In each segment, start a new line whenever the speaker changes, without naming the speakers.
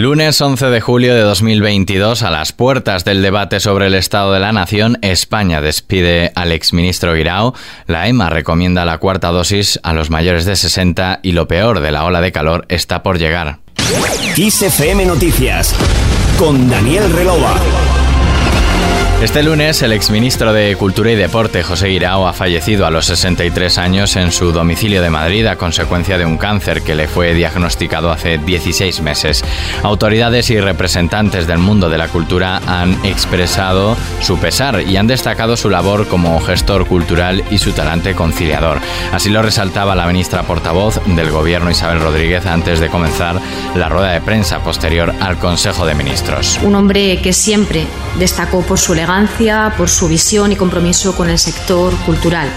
Lunes 11 de julio de 2022, a las puertas del debate sobre el Estado de la Nación, España despide al exministro Guirao. La EMA recomienda la cuarta dosis a los mayores de 60 y lo peor de la ola de calor está por llegar.
Noticias con Daniel Relova.
Este lunes, el exministro de Cultura y Deporte, José Guirao, ha fallecido a los 63 años en su domicilio de Madrid a consecuencia de un cáncer que le fue diagnosticado hace 16 meses. Autoridades y representantes del mundo de la cultura han expresado su pesar y han destacado su labor como gestor cultural y su talante conciliador. Así lo resaltaba la ministra portavoz del Gobierno, Isabel Rodríguez, antes de comenzar la rueda de prensa posterior al Consejo de Ministros.
Un hombre que siempre destacó por su legado por su visión y compromiso con el sector cultural.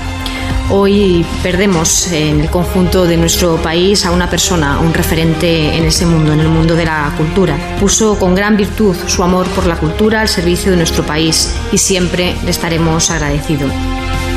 Hoy perdemos en el conjunto de nuestro país a una persona, un referente en ese mundo, en el mundo de la cultura. Puso con gran virtud su amor por la cultura al servicio de nuestro país y siempre le estaremos agradecidos.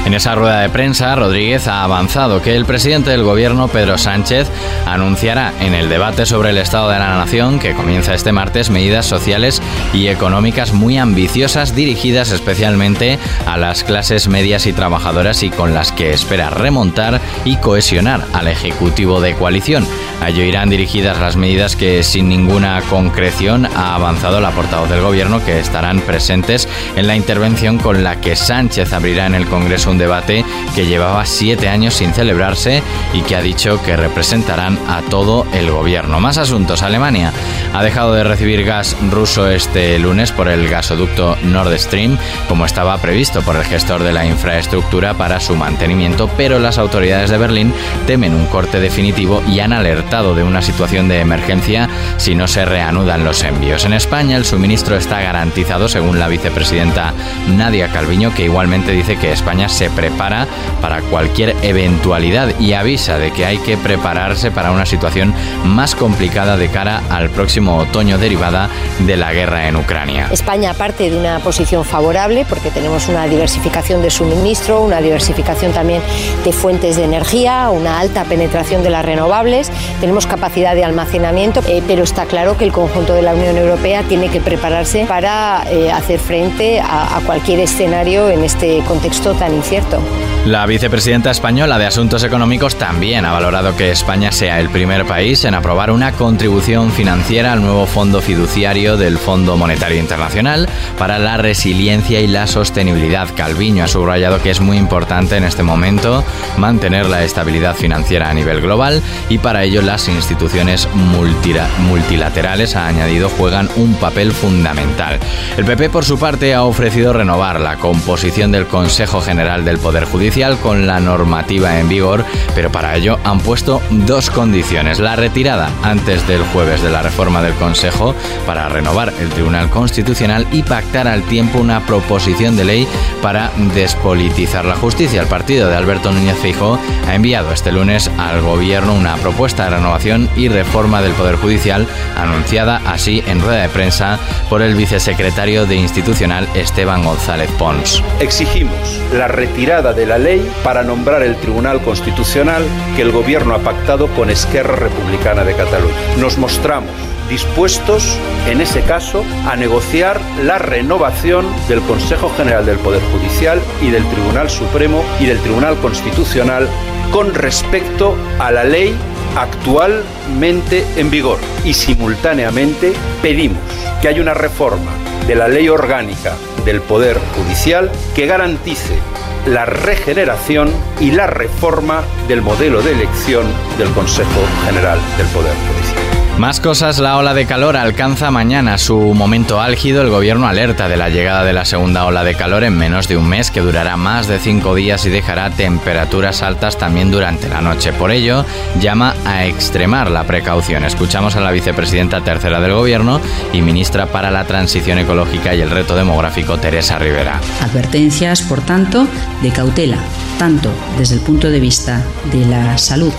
En esa rueda de prensa, Rodríguez ha avanzado que el presidente del gobierno, Pedro Sánchez, anunciará en el debate sobre el Estado de la Nación, que comienza este martes, medidas sociales y económicas muy ambiciosas dirigidas especialmente a las clases medias y trabajadoras y con las que espera remontar y cohesionar al Ejecutivo de coalición. A ello irán dirigidas las medidas que sin ninguna concreción ha avanzado la portavoz del gobierno que estarán presentes en la intervención con la que Sánchez abrirá en el Congreso debate que llevaba siete años sin celebrarse y que ha dicho que representarán a todo el gobierno. Más asuntos. Alemania ha dejado de recibir gas ruso este lunes por el gasoducto Nord Stream, como estaba previsto por el gestor de la infraestructura para su mantenimiento, pero las autoridades de Berlín temen un corte definitivo y han alertado de una situación de emergencia si no se reanudan los envíos. En España el suministro está garantizado según la vicepresidenta Nadia Calviño, que igualmente dice que España se prepara para cualquier eventualidad y avisa de que hay que prepararse para una situación más complicada de cara al próximo otoño derivada de la guerra en Ucrania.
España parte de una posición favorable porque tenemos una diversificación de suministro, una diversificación también de fuentes de energía, una alta penetración de las renovables, tenemos capacidad de almacenamiento, eh, pero está claro que el conjunto de la Unión Europea tiene que prepararse para eh, hacer frente a, a cualquier escenario en este contexto tan incierto
la vicepresidenta española de Asuntos Económicos también ha valorado que España sea el primer país en aprobar una contribución financiera al nuevo fondo fiduciario del Fondo Monetario Internacional para la resiliencia y la sostenibilidad. Calviño ha subrayado que es muy importante en este momento mantener la estabilidad financiera a nivel global y para ello las instituciones multilaterales, ha añadido, juegan un papel fundamental. El PP, por su parte, ha ofrecido renovar la composición del Consejo General del Poder Judicial con la normativa en vigor, pero para ello han puesto dos condiciones. La retirada antes del jueves de la reforma del Consejo para renovar el Tribunal Constitucional y pactar al tiempo una proposición de ley para despolitizar la justicia. El partido de Alberto Núñez Feijóo ha enviado este lunes al Gobierno una propuesta de renovación y reforma del Poder Judicial anunciada así en rueda de prensa por el vicesecretario de Institucional Esteban González Pons.
Exigimos la retirada de la ley para nombrar el Tribunal Constitucional que el Gobierno ha pactado con Esquerra Republicana de Cataluña. Nos mostramos dispuestos, en ese caso, a negociar la renovación del Consejo General del Poder Judicial y del Tribunal Supremo y del Tribunal Constitucional con respecto a la ley actualmente en vigor y simultáneamente pedimos que haya una reforma de la ley orgánica del Poder Judicial que garantice la regeneración y la reforma del modelo de elección del Consejo General del Poder Judicial.
Más cosas, la ola de calor alcanza mañana su momento álgido. El gobierno alerta de la llegada de la segunda ola de calor en menos de un mes que durará más de cinco días y dejará temperaturas altas también durante la noche. Por ello, llama a extremar la precaución. Escuchamos a la vicepresidenta tercera del gobierno y ministra para la transición ecológica y el reto demográfico, Teresa Rivera.
Advertencias, por tanto, de cautela, tanto desde el punto de vista de la salud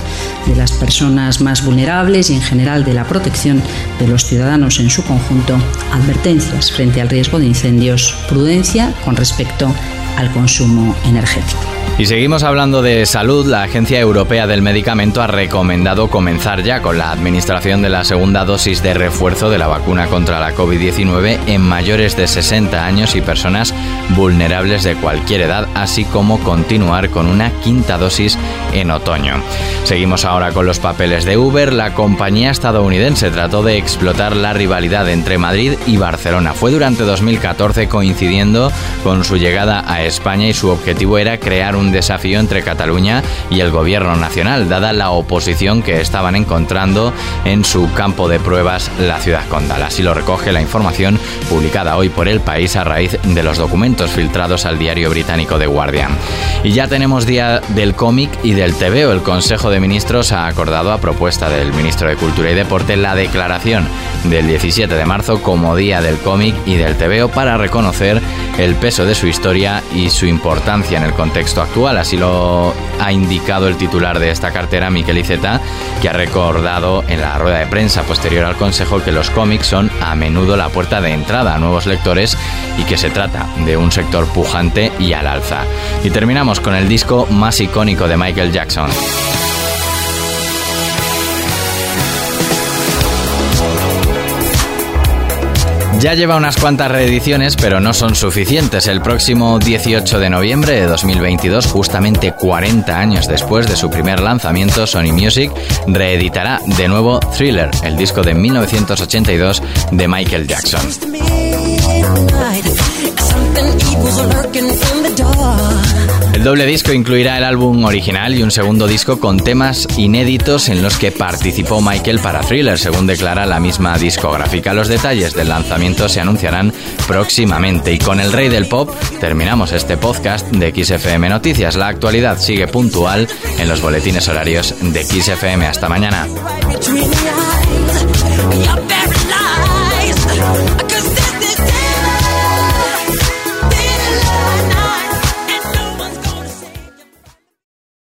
de las personas más vulnerables y en general de la protección de los ciudadanos en su conjunto, advertencias frente al riesgo de incendios, prudencia con respecto al consumo energético.
Y seguimos hablando de salud. La Agencia Europea del Medicamento ha recomendado comenzar ya con la administración de la segunda dosis de refuerzo de la vacuna contra la COVID-19 en mayores de 60 años y personas vulnerables de cualquier edad, así como continuar con una quinta dosis en otoño. Seguimos ahora con los papeles de Uber. La compañía estadounidense trató de explotar la rivalidad entre Madrid y Barcelona. Fue durante 2014 coincidiendo con su llegada a España y su objetivo era crear un desafío entre Cataluña y el gobierno nacional, dada la oposición que estaban encontrando en su campo de pruebas la ciudad condal. Así lo recoge la información publicada hoy por el país a raíz de los documentos filtrados al diario británico The Guardian. Y ya tenemos día del cómic y del TVO. El Consejo de Ministros ha acordado a propuesta del ministro de Cultura y Deporte la declaración del 17 de marzo como Día del Cómic y del TVO para reconocer el peso de su historia y su importancia en el contexto actual Así lo ha indicado el titular de esta cartera, Miquel Iceta, que ha recordado en la rueda de prensa posterior al Consejo que los cómics son a menudo la puerta de entrada a nuevos lectores y que se trata de un sector pujante y al alza. Y terminamos con el disco más icónico de Michael Jackson. Ya lleva unas cuantas reediciones, pero no son suficientes. El próximo 18 de noviembre de 2022, justamente 40 años después de su primer lanzamiento, Sony Music reeditará de nuevo Thriller, el disco de 1982 de Michael Jackson. El doble disco incluirá el álbum original y un segundo disco con temas inéditos en los que participó Michael para Thriller, según declara la misma discográfica. Los detalles del lanzamiento se anunciarán próximamente. Y con el rey del pop terminamos este podcast de XFM Noticias. La actualidad sigue puntual en los boletines horarios de XFM. Hasta mañana.